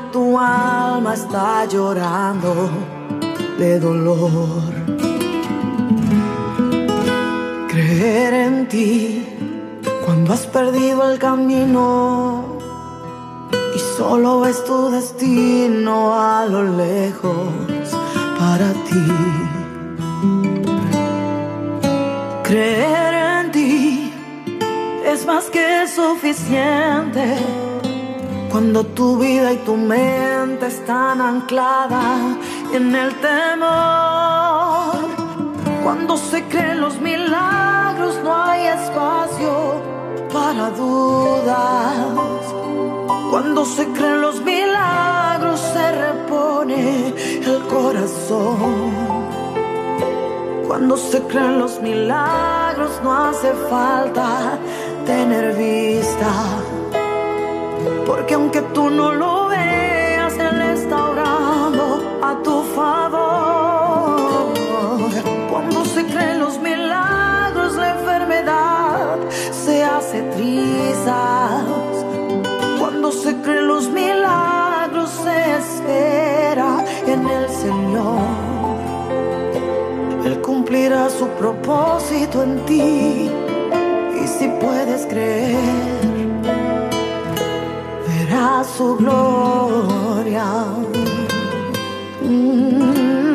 Tu alma está llorando de dolor. Creer en ti cuando has perdido el camino y solo ves tu destino a lo lejos para ti. Creer en ti es más que suficiente cuando tu vida y tu mente están ancladas en el temor. Cuando se creen los milagros no hay espacio para dudas. Cuando se creen los milagros se repone el corazón. Cuando se creen los milagros no hace falta tener vista. Porque aunque tú no lo veas, Él está orando a tu favor. Cuando se creen los milagros, la enfermedad se hace trizas. Cuando se creen los milagros, se espera en el Señor. Él cumplirá su propósito en ti. Y si puedes creer, verás su gloria. Mm.